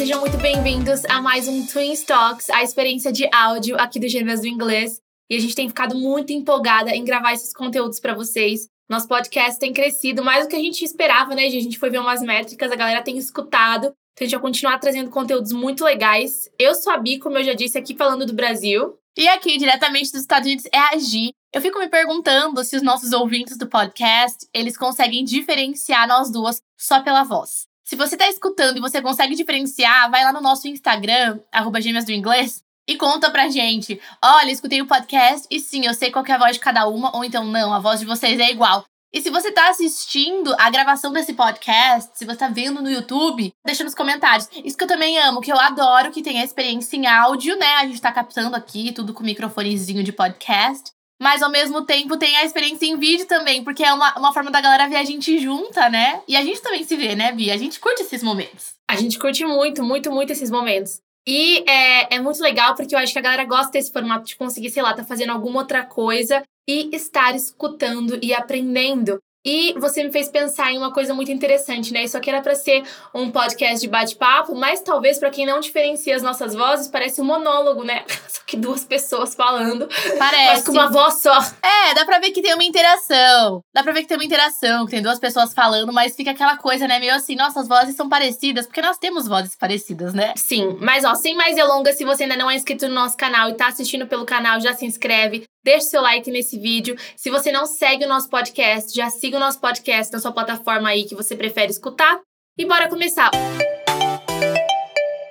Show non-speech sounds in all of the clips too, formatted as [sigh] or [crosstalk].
sejam muito bem-vindos a mais um Twin Talks, a experiência de áudio aqui do Gêmeas do Inglês. E a gente tem ficado muito empolgada em gravar esses conteúdos para vocês. Nosso podcast tem crescido mais do que a gente esperava, né? A gente foi ver umas métricas, a galera tem escutado. Então a gente vai continuar trazendo conteúdos muito legais. Eu sou a Bi, como eu já disse aqui, falando do Brasil. E aqui, diretamente dos Estados Unidos, é a Gi. Eu fico me perguntando se os nossos ouvintes do podcast, eles conseguem diferenciar nós duas só pela voz. Se você tá escutando e você consegue diferenciar, vai lá no nosso Instagram, arroba gêmeas do inglês, e conta pra gente. Olha, escutei o podcast e sim, eu sei qual é a voz de cada uma, ou então não, a voz de vocês é igual. E se você tá assistindo a gravação desse podcast, se você tá vendo no YouTube, deixa nos comentários. Isso que eu também amo, que eu adoro que tem a experiência em áudio, né? A gente tá captando aqui tudo com microfonezinho de podcast. Mas ao mesmo tempo tem a experiência em vídeo também, porque é uma, uma forma da galera ver a gente junta, né? E a gente também se vê, né, Bia? A gente curte esses momentos. A gente curte muito, muito, muito esses momentos. E é, é muito legal porque eu acho que a galera gosta desse formato de conseguir, sei lá, tá fazendo alguma outra coisa e estar escutando e aprendendo. E você me fez pensar em uma coisa muito interessante, né? Isso aqui era para ser um podcast de bate-papo, mas talvez para quem não diferencia as nossas vozes, parece um monólogo, né? [laughs] Só que duas pessoas falando. Parece. Mas com uma voz só. É, dá pra ver que tem uma interação. Dá pra ver que tem uma interação, que tem duas pessoas falando, mas fica aquela coisa, né? Meio assim, nossas vozes são parecidas, porque nós temos vozes parecidas, né? Sim, mas ó, sem mais delongas, se você ainda não é inscrito no nosso canal e tá assistindo pelo canal, já se inscreve, deixa seu like nesse vídeo. Se você não segue o nosso podcast, já siga o nosso podcast na sua plataforma aí que você prefere escutar. E bora começar!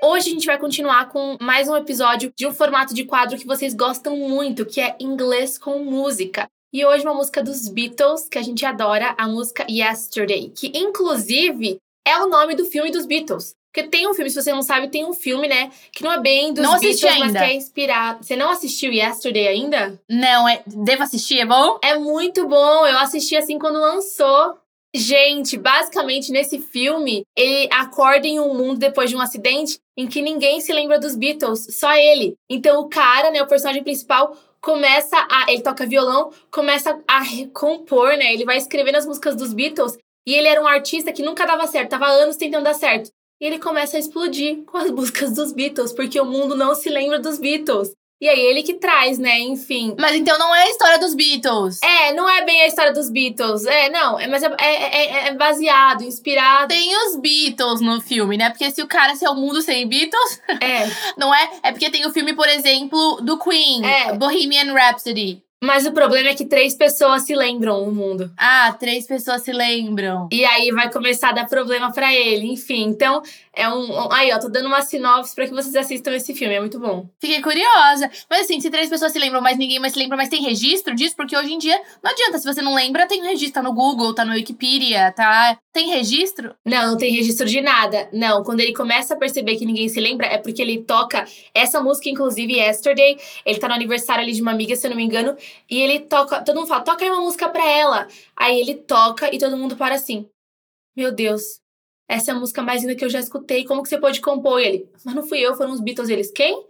Hoje a gente vai continuar com mais um episódio de um formato de quadro que vocês gostam muito, que é inglês com música. E hoje uma música dos Beatles, que a gente adora, a música Yesterday, que inclusive é o nome do filme dos Beatles. Porque tem um filme, se você não sabe, tem um filme, né? Que não é bem dos Não Beatles, assisti mas ainda. que é inspirado. Você não assistiu Yesterday ainda? Não, é. Devo assistir, é bom? É muito bom. Eu assisti assim quando lançou. Gente, basicamente nesse filme, ele acorda em um mundo depois de um acidente em que ninguém se lembra dos Beatles, só ele. Então o cara, né, o personagem principal, começa a. Ele toca violão, começa a recompor, né? Ele vai escrevendo as músicas dos Beatles. E ele era um artista que nunca dava certo, tava anos tentando dar certo. E ele começa a explodir com as [laughs] músicas dos Beatles, porque o mundo não se lembra dos Beatles. E aí ele que traz, né? Enfim. Mas então não é a história dos Beatles. É, não é bem a história dos Beatles. É, não, é, mas é, é, é- é baseado, inspirado. Tem os Beatles no filme, né? Porque se o cara se é o mundo sem Beatles, É. [laughs] não é? É porque tem o filme, por exemplo, do Queen, É. Bohemian Rhapsody. Mas o problema é que três pessoas se lembram no mundo. Ah, três pessoas se lembram. E aí vai começar a dar problema pra ele, enfim. Então, é um. Aí, ó, tô dando uma sinopse pra que vocês assistam esse filme, é muito bom. Fiquei curiosa. Mas assim, se três pessoas se lembram, mas ninguém mais se lembra, mas tem registro disso? Porque hoje em dia não adianta. Se você não lembra, tem registro. Tá no Google, tá no Wikipedia, tá. Tem registro? Não, não tem registro de nada. Não, quando ele começa a perceber que ninguém se lembra, é porque ele toca essa música, inclusive, Yesterday. Ele tá no aniversário ali de uma amiga, se eu não me engano. E ele toca. Todo mundo fala, toca aí uma música pra ela. Aí ele toca e todo mundo para assim. Meu Deus, essa é a música mais linda que eu já escutei. Como que você pode compor? E ele, mas não fui eu, foram os Beatles. Eles, quem?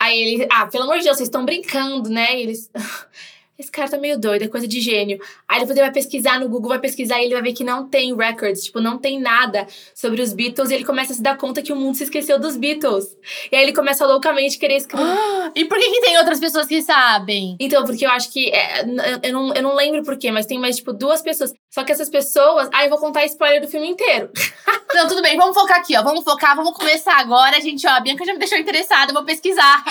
Aí ele, ah, pelo amor de Deus, vocês estão brincando, né? E eles. [laughs] Esse cara tá meio doido, é coisa de gênio. Aí depois ele vai pesquisar no Google, vai pesquisar e ele vai ver que não tem records, tipo, não tem nada sobre os Beatles. E ele começa a se dar conta que o mundo se esqueceu dos Beatles. E aí ele começa loucamente a querer escrever. [gasps] E por que, que tem outras pessoas que sabem? Então, porque eu acho que. é, eu, não, eu não lembro por quê, mas tem mais, tipo, duas pessoas. Só que essas pessoas. Aí eu vou contar spoiler do filme inteiro. [laughs] Não, tudo bem, vamos focar aqui, ó. Vamos focar, vamos começar agora, gente. Ó, a Bianca já me deixou interessada, vou pesquisar.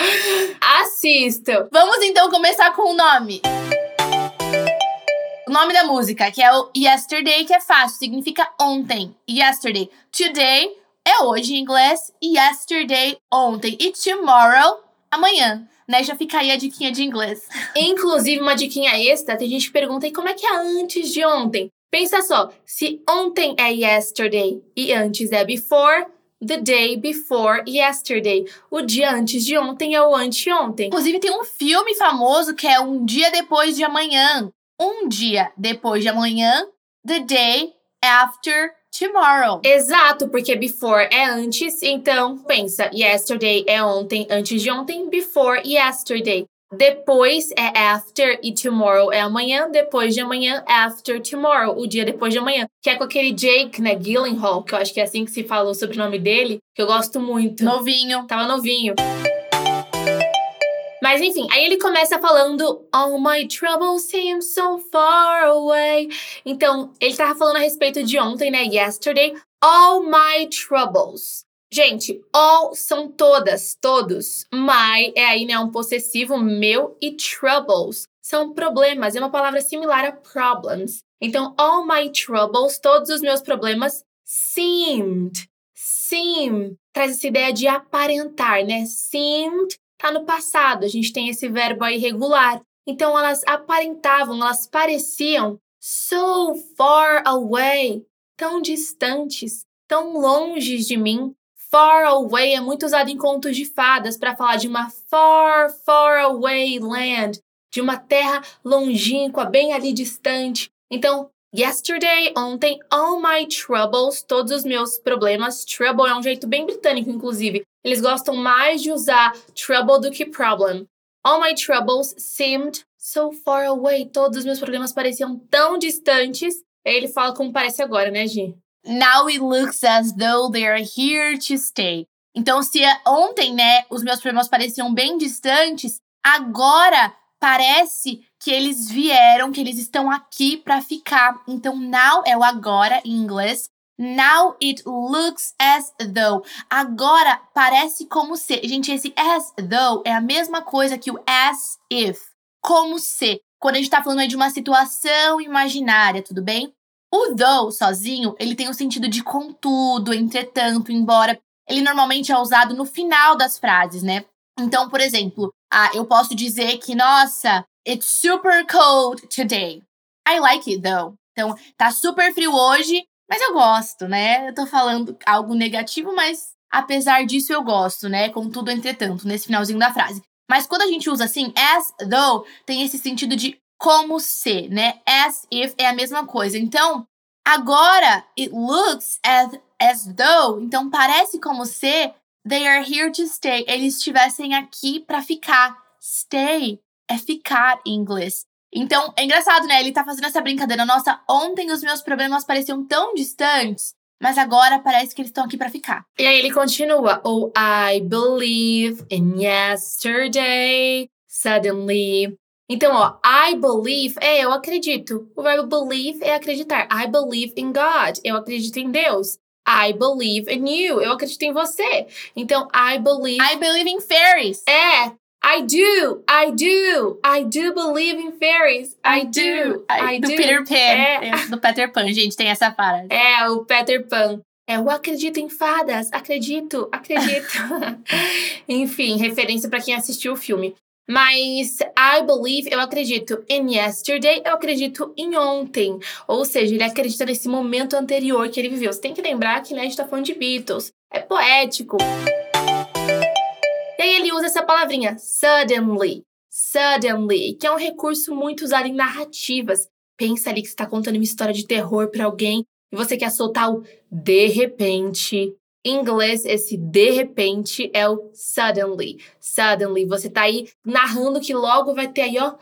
Assistam! Vamos então começar com o nome. O nome da música, que é o Yesterday, que é fácil, significa ontem. Yesterday. Today é hoje em inglês. Yesterday, ontem. E tomorrow, amanhã. Né? Já fica aí a diquinha de inglês. Inclusive, uma diquinha extra: tem gente que pergunta, e como é que é antes de ontem? Pensa só, se ontem é yesterday e antes é before, the day before yesterday. O dia antes de ontem é o anteontem. Inclusive, tem um filme famoso que é Um Dia Depois de Amanhã. Um dia depois de amanhã, the day after tomorrow. Exato, porque before é antes, então pensa, yesterday é ontem, antes de ontem, before yesterday. Depois é after e tomorrow é amanhã. Depois de amanhã, after tomorrow, o dia depois de amanhã. Que é com aquele Jake, né? Gyllenhaal, que eu acho que é assim que se fala o sobrenome dele, que eu gosto muito. Novinho. Tava novinho. Mas enfim, aí ele começa falando All my troubles seem so far away. Então, ele tava falando a respeito de ontem, né? Yesterday. All my troubles. Gente, all são todas, todos. My é aí, né, um possessivo meu e troubles são problemas, é uma palavra similar a problems. Então, all my troubles, todos os meus problemas, seemed. Seem traz essa ideia de aparentar, né? Seemed tá no passado, a gente tem esse verbo aí regular. Então, elas aparentavam, elas pareciam so far away, tão distantes, tão longe de mim, Far away é muito usado em contos de fadas para falar de uma far, far away land, de uma terra longínqua, bem ali distante. Então, yesterday, ontem, all my troubles, todos os meus problemas. Trouble é um jeito bem britânico, inclusive. Eles gostam mais de usar trouble do que problem. All my troubles seemed so far away. Todos os meus problemas pareciam tão distantes. Aí ele fala como parece agora, né, Gi? Now it looks as though they are here to stay. Então, se ontem, né, os meus problemas pareciam bem distantes, agora parece que eles vieram, que eles estão aqui para ficar. Então, now é o agora em inglês. Now it looks as though. Agora parece como se. Gente, esse as though é a mesma coisa que o as if. Como se. Quando a gente tá falando aí de uma situação imaginária, tudo bem? O though sozinho, ele tem o sentido de contudo, entretanto, embora. Ele normalmente é usado no final das frases, né? Então, por exemplo, ah, eu posso dizer que, nossa, it's super cold today. I like it though. Então, tá super frio hoje, mas eu gosto, né? Eu tô falando algo negativo, mas apesar disso eu gosto, né? Contudo, entretanto, nesse finalzinho da frase. Mas quando a gente usa assim, as though, tem esse sentido de como se, né? As if é a mesma coisa. Então, agora it looks as, as though, então parece como se they are here to stay. Eles estivessem aqui para ficar. Stay é ficar em inglês. Então, é engraçado, né? Ele tá fazendo essa brincadeira. Nossa, ontem os meus problemas pareciam tão distantes, mas agora parece que eles estão aqui para ficar. E aí ele continua: Oh, I believe in yesterday. Suddenly, então, ó, I believe é eu acredito. O verbo believe é acreditar. I believe in God. Eu acredito em Deus. I believe in you. Eu acredito em você. Então, I believe. I believe in fairies. É. I do, I do, I do believe in fairies. I do, I, I do. do. Peter Pan. É. é. Do Peter Pan, gente, tem essa frase. [laughs] É, o Peter Pan. É, eu acredito em fadas, acredito, acredito. [laughs] Enfim, referência para quem assistiu o filme. Mas I believe, eu acredito in yesterday, eu acredito em ontem. Ou seja, ele acredita nesse momento anterior que ele viveu. Você tem que lembrar que né, a gente tá falando de Beatles. É poético. E aí ele usa essa palavrinha, suddenly. Suddenly, que é um recurso muito usado em narrativas. Pensa ali que você está contando uma história de terror para alguém e você quer soltar o de repente, em inglês, esse de repente é o suddenly. Suddenly. Você tá aí narrando que logo vai ter aí, ó,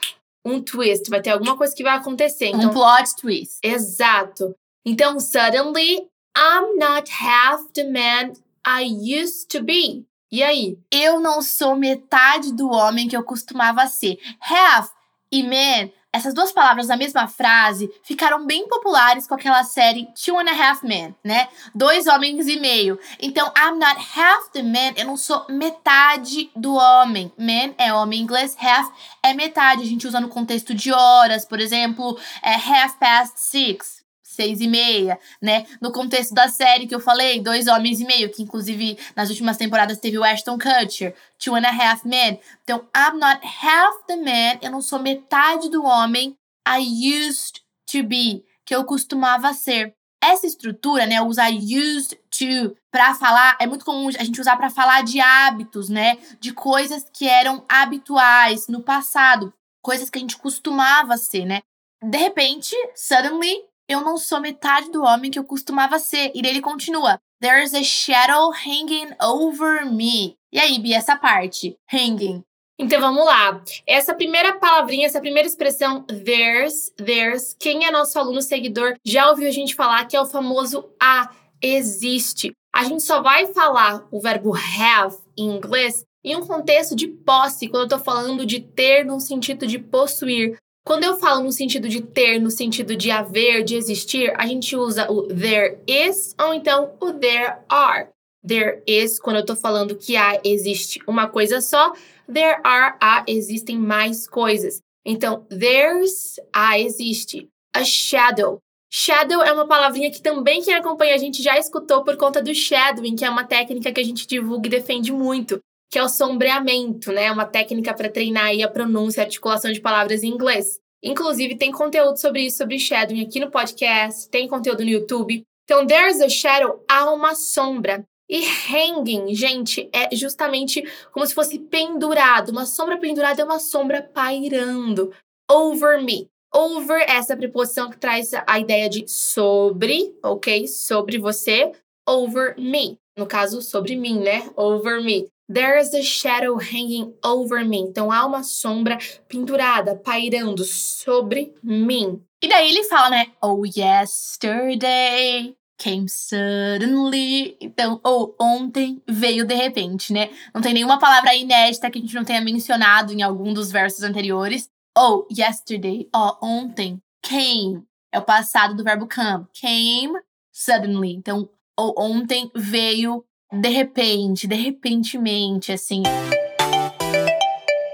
um twist. Vai ter alguma coisa que vai acontecer. Então, um plot twist. Exato. Então, suddenly, I'm not half the man I used to be. E aí? Eu não sou metade do homem que eu costumava ser. Half e man essas duas palavras na mesma frase ficaram bem populares com aquela série Two and a Half Men, né? Dois homens e meio. Então, I'm not half the man, eu não sou metade do homem. Man é homem em inglês, half é metade. A gente usa no contexto de horas, por exemplo, é half past six seis e meia, né? No contexto da série que eu falei, Dois Homens e Meio, que inclusive nas últimas temporadas teve o Ashton Kutcher, Two and a Half Men. Então, I'm not half the man, eu não sou metade do homem I used to be, que eu costumava ser. Essa estrutura, né, usar used to para falar, é muito comum a gente usar para falar de hábitos, né, de coisas que eram habituais no passado, coisas que a gente costumava ser, né? De repente, suddenly, eu não sou metade do homem que eu costumava ser. E ele continua: There's a shadow hanging over me. E aí, Bia, essa parte? Hanging. Então vamos lá. Essa primeira palavrinha, essa primeira expressão, there's, there's, quem é nosso aluno seguidor já ouviu a gente falar que é o famoso a, existe. A gente só vai falar o verbo have em inglês em um contexto de posse, quando eu tô falando de ter no sentido de possuir. Quando eu falo no sentido de ter, no sentido de haver, de existir, a gente usa o there is ou então o there are. There is, quando eu tô falando que há, existe uma coisa só. There are, há, existem mais coisas. Então, there's, há, existe. A shadow. Shadow é uma palavrinha que também quem acompanha a gente já escutou por conta do shadowing, que é uma técnica que a gente divulga e defende muito, que é o sombreamento, né? Uma técnica para treinar aí a pronúncia e articulação de palavras em inglês. Inclusive, tem conteúdo sobre isso, sobre shadowing aqui no podcast, tem conteúdo no YouTube. Então, there's a shadow, há uma sombra. E hanging, gente, é justamente como se fosse pendurado. Uma sombra pendurada é uma sombra pairando. Over me. Over, essa preposição que traz a ideia de sobre, ok? Sobre você. Over me. No caso, sobre mim, né? Over me. There is a shadow hanging over me. Então há uma sombra pendurada, pairando sobre mim. E daí ele fala, né? Oh, yesterday came suddenly. Então, ou oh, ontem veio de repente, né? Não tem nenhuma palavra inédita que a gente não tenha mencionado em algum dos versos anteriores. Oh, yesterday, ó, oh, ontem, came, é o passado do verbo come. Came suddenly. Então, oh, ontem veio de repente, de repentemente, assim.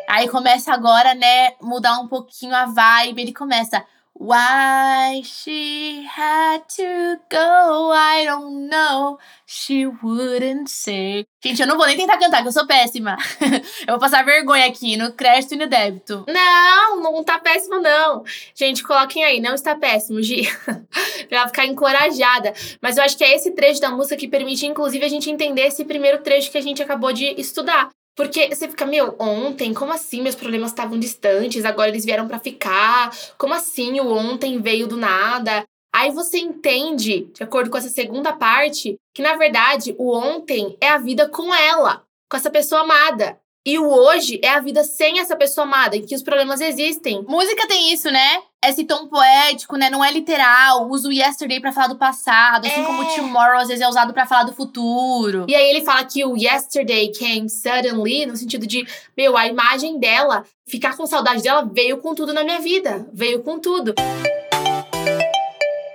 Aí começa agora, né, mudar um pouquinho a vibe. Ele começa. Why she had to go, I don't know. She wouldn't say. Gente, eu não vou nem tentar cantar, que eu sou péssima. [laughs] eu vou passar vergonha aqui no crédito e no débito. Não, não tá péssimo, não. Gente, coloquem aí, não está péssimo, Gi. [laughs] pra ficar encorajada. Mas eu acho que é esse trecho da música que permite, inclusive, a gente entender esse primeiro trecho que a gente acabou de estudar. Porque você fica, meu, ontem, como assim meus problemas estavam distantes, agora eles vieram para ficar? Como assim o ontem veio do nada? Aí você entende, de acordo com essa segunda parte, que na verdade o ontem é a vida com ela, com essa pessoa amada. E o hoje é a vida sem essa pessoa amada, em que os problemas existem. Música tem isso, né? Esse tom poético, né? Não é literal. Usa o yesterday pra falar do passado, assim É. como o tomorrow às vezes é usado pra falar do futuro. E aí ele fala que o yesterday came suddenly, no sentido de, meu, a imagem dela, ficar com saudade dela veio com tudo na minha vida. Veio com tudo.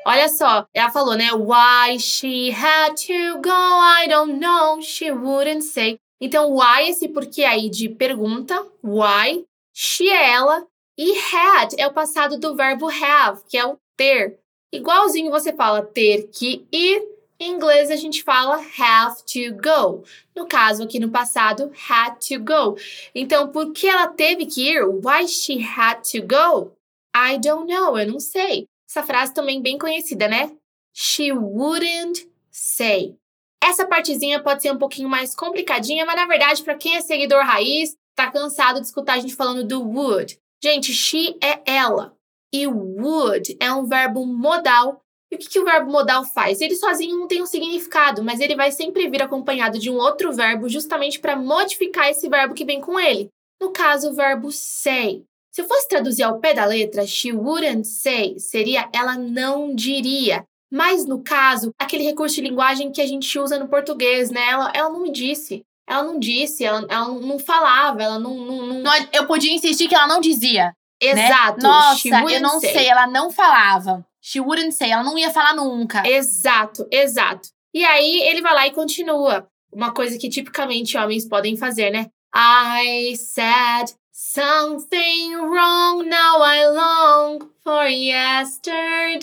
Olha só, ela falou, né? Why she had to go, I don't know, she wouldn't say. Então, why, esse porquê aí de pergunta, why, she é ela, e had é o passado do verbo have, que é o ter. Igualzinho você fala ter que ir, em inglês a gente fala have to go. No caso, aqui no passado, had to go. Então, por que ela teve que ir? Why she had to go? I don't know, eu não sei. Essa frase também bem conhecida, né? She wouldn't say. Essa partezinha pode ser um pouquinho mais complicadinha, mas na verdade, para quem é seguidor raiz, tá cansado de escutar a gente falando do would. Gente, she é ela. E would é um verbo modal. E o que, que o verbo modal faz? Ele sozinho não tem um significado, mas ele vai sempre vir acompanhado de um outro verbo, justamente para modificar esse verbo que vem com ele. No caso, o verbo say. Se eu fosse traduzir ao pé da letra, she wouldn't say, seria ela não diria. Mas no caso, aquele recurso de linguagem que a gente usa no português, né? Ela, ela não me disse. Ela não disse, ela, ela não falava, ela não. não, não... Eu podia insistir que ela não dizia. né? Exato. Nossa, she eu não say. sei, ela não falava. She wouldn't say, ela não ia falar nunca. Exato, exato. E aí ele vai lá e continua. Uma coisa que tipicamente homens podem fazer, né? I said something wrong, now I long for yesterday.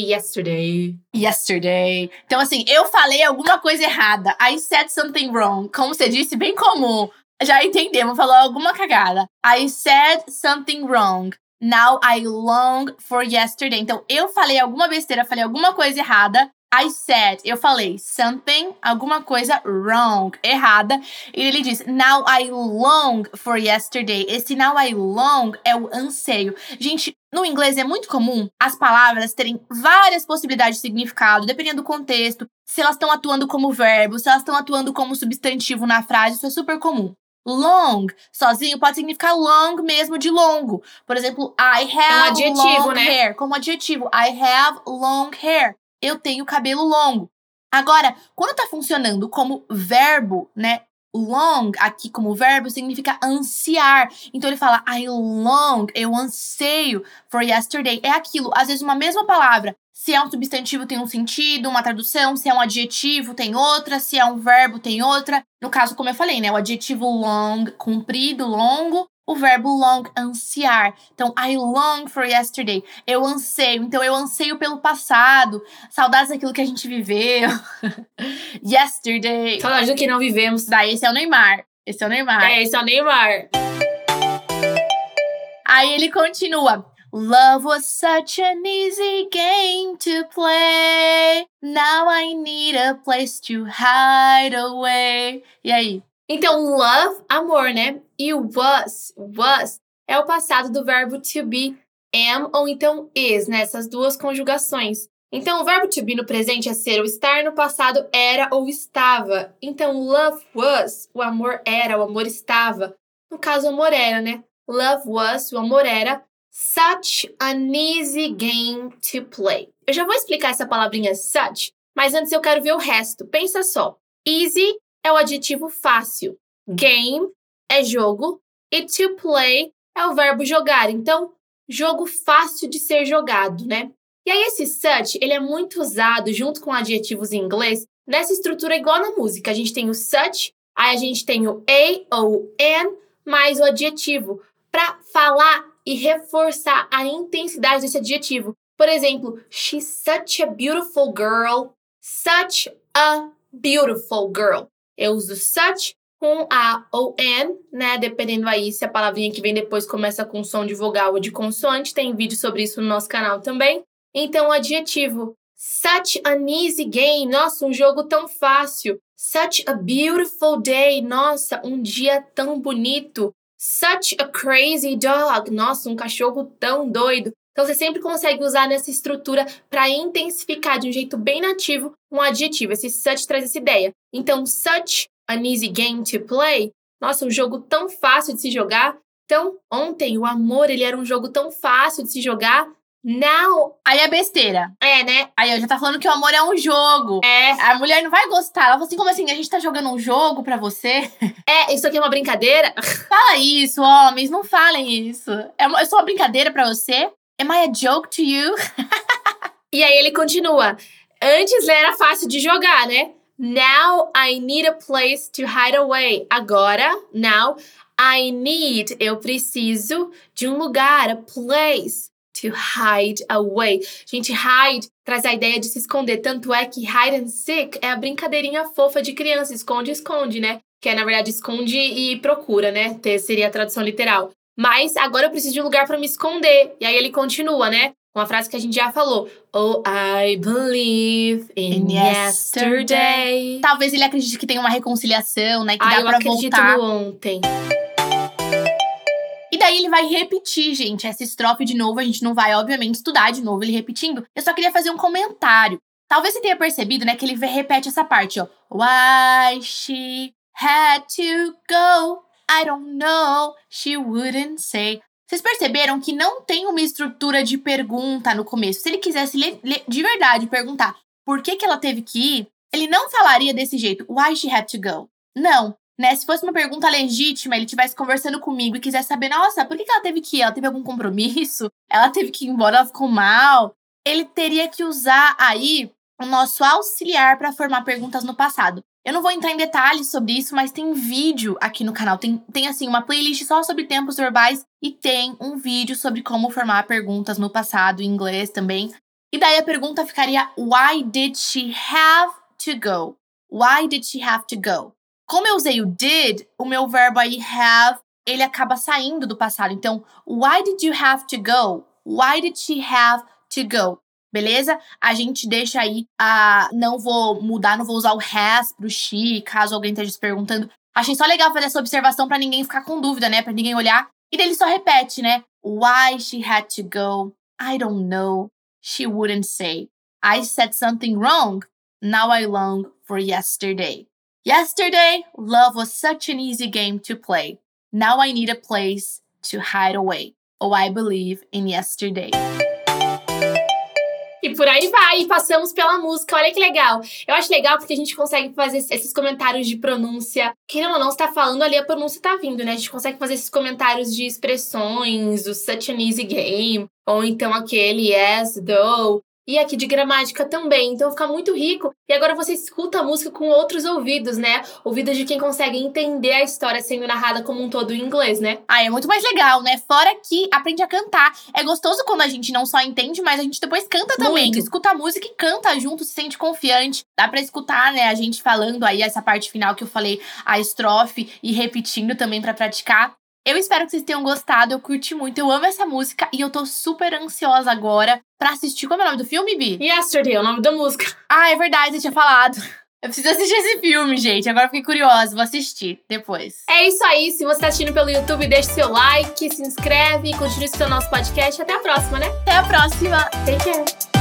Yesterday. Yesterday. Então, assim, eu falei alguma coisa errada. I said something wrong. Como você disse, bem comum. Já entendemos, falou alguma cagada. I said something wrong. Now I long for yesterday. Então, eu falei alguma besteira, falei alguma coisa errada. I said, eu falei something, alguma coisa wrong, errada. E ele diz, now I long for yesterday. Esse now I long é o anseio. Gente, no inglês é muito comum as palavras terem várias possibilidades de significado, dependendo do contexto. Se elas estão atuando como verbo, se elas estão atuando como substantivo na frase, isso é super comum. Long, sozinho, pode significar long mesmo de longo. Por exemplo, I have é um adjetivo, long né? hair. Como adjetivo, I have long hair. Eu tenho cabelo longo. Agora, quando tá funcionando como verbo, né? Long, aqui como verbo, significa ansiar. Então ele fala, I long, eu anseio for yesterday. É aquilo, às vezes uma mesma palavra. Se é um substantivo, tem um sentido, uma tradução. Se é um adjetivo, tem outra. Se é um verbo, tem outra. No caso, como eu falei, né? O adjetivo long, comprido, longo. O verbo long, ansiar. Então, I long for yesterday. Eu anseio. Então, eu anseio pelo passado. Saudades daquilo que a gente viveu. [laughs] yesterday. Saudades do que não vivemos. Daí, esse é o Neymar. Esse é o Neymar. É, esse é o Neymar. Aí ele continua. Love was such an easy game to play. Now I need a place to hide away. E aí? Então, love, amor, né? E o was, was, é o passado do verbo to be, am ou então is, né? Essas duas conjugações. Então, o verbo to be no presente é ser ou estar, no passado era ou estava. Então, love was, o amor era, o amor estava. No caso, o amor era, né? Love was, o amor era. Such an easy game to play. Eu já vou explicar essa palavrinha such, mas antes eu quero ver o resto. Pensa só. Easy é o adjetivo fácil. Game é jogo. E to play é o verbo jogar. Então, jogo fácil de ser jogado, né? E aí, esse such, ele é muito usado junto com adjetivos em inglês nessa estrutura igual na música. A gente tem o such, aí a gente tem o a ou an, mais o adjetivo, para falar e reforçar a intensidade desse adjetivo. Por exemplo, she's such a beautiful girl. Such a beautiful girl. Eu uso such com a ou an, né? Dependendo aí se a palavrinha que vem depois começa com som de vogal ou de consoante. Tem vídeo sobre isso no nosso canal também. Então, adjetivo such an easy game. Nossa, um jogo tão fácil. Such a beautiful day. Nossa, um dia tão bonito. Such a crazy dog. Nossa, um cachorro tão doido. Então você sempre consegue usar nessa estrutura para intensificar de um jeito bem nativo um adjetivo. Esse such traz essa ideia. Então, such an easy game to play. Nossa, um jogo tão fácil de se jogar. Então, ontem o amor, ele era um jogo tão fácil de se jogar. Now, Aí é besteira. é, né? Aí eu já tá falando que o amor é um jogo. É, A mulher não vai gostar. Ela fala assim, como assim? A gente tá jogando um jogo pra você? [laughs] é, isso aqui é uma brincadeira. Fala isso, homens. Não falem isso. É uma, é só uma brincadeira pra você? Am I a joke to you? [laughs] E aí ele continua. Antes era fácil de jogar, né? Now I need a place to hide away. Agora, now I need, eu preciso de um lugar, a place to hide away. Gente, hide traz a ideia de se esconder. Tanto é que hide and seek é a brincadeirinha fofa de criança. Esconde, esconde, né? Que é, na verdade, esconde e procura, né? Seria a tradução literal. Mas agora eu preciso de um lugar para me esconder. E aí ele continua, né? Uma frase que a gente já falou. Oh, I believe in, In yesterday. Talvez ele acredite que tem uma reconciliação, né? Que Ah, dá eu pra acredito voltar. no ontem. E daí ele vai repetir, gente, essa estrofe de novo. A gente não vai, obviamente, estudar de novo ele repetindo. Eu só queria fazer um comentário. Talvez você tenha percebido, né, que ele repete essa parte, ó. Why she had to go, I don't know, she wouldn't say. Vocês perceberam que não tem uma estrutura de pergunta no começo. Se ele quisesse de verdade perguntar por que, que ela teve que ir, ele não falaria desse jeito. Why she had to go? Não. Né? Se fosse uma pergunta legítima, ele estivesse conversando comigo e quisesse saber, nossa, por que, que ela teve que ir? Ela teve algum compromisso? Ela teve que ir embora, ela ficou mal? Ele teria que usar aí o nosso auxiliar para formar perguntas no passado. Eu não vou entrar em detalhes sobre isso, mas tem vídeo aqui no canal. Tem, tem assim, uma playlist só sobre tempos verbais e tem um vídeo sobre como formar perguntas no passado, em inglês também. E daí a pergunta ficaria: Why did she have to go? Why did she have to go? Como eu usei o did, o meu verbo aí have, ele acaba saindo do passado. Então, why did you have to go? Why did she have to go? Beleza? A gente deixa aí a. Não vou mudar, não vou usar o has pro she, caso alguém esteja se perguntando. Achei só legal fazer essa observação pra ninguém ficar com dúvida, né? Pra ninguém olhar. E daí ele só repete, né? Why she had to go? I don't know. She wouldn't say. I said something wrong. Now I long for yesterday. Yesterday, love was such an easy game to play. Now I need a place to hide away. Oh, I believe in yesterday. E por aí vai, e passamos pela música. Olha que legal. Eu acho legal porque a gente consegue fazer esses comentários de pronúncia. Ou não, está falando ali, a pronúncia tá vindo, né? A gente consegue fazer esses comentários de expressões, do such an easy game, ou então aquele yes, though e aqui de gramática também. Então fica muito rico. E agora você escuta a música com outros ouvidos, né? Ouvidos de quem consegue entender a história sendo narrada como um todo em inglês, né? Ah, é muito mais legal, né? Fora que aprende a cantar. É gostoso quando a gente não só entende, mas a gente depois canta também. Muito. Escuta a música e canta junto, se sente confiante. Dá para escutar, né, a gente falando aí essa parte final que eu falei, a estrofe e repetindo também para praticar. Eu espero que vocês tenham gostado, eu curti muito, eu amo essa música e eu tô super ansiosa agora pra assistir. Como é o nome do filme, Bi? Yesterday, é o nome da música. Ah, é verdade, você tinha falado. Eu preciso assistir esse filme, gente. Agora fiquei curiosa, vou assistir depois. É isso aí. Se você tá assistindo pelo YouTube, deixe seu like, se inscreve, continue escutando nosso podcast. Até a próxima, né? Até a próxima. Take care.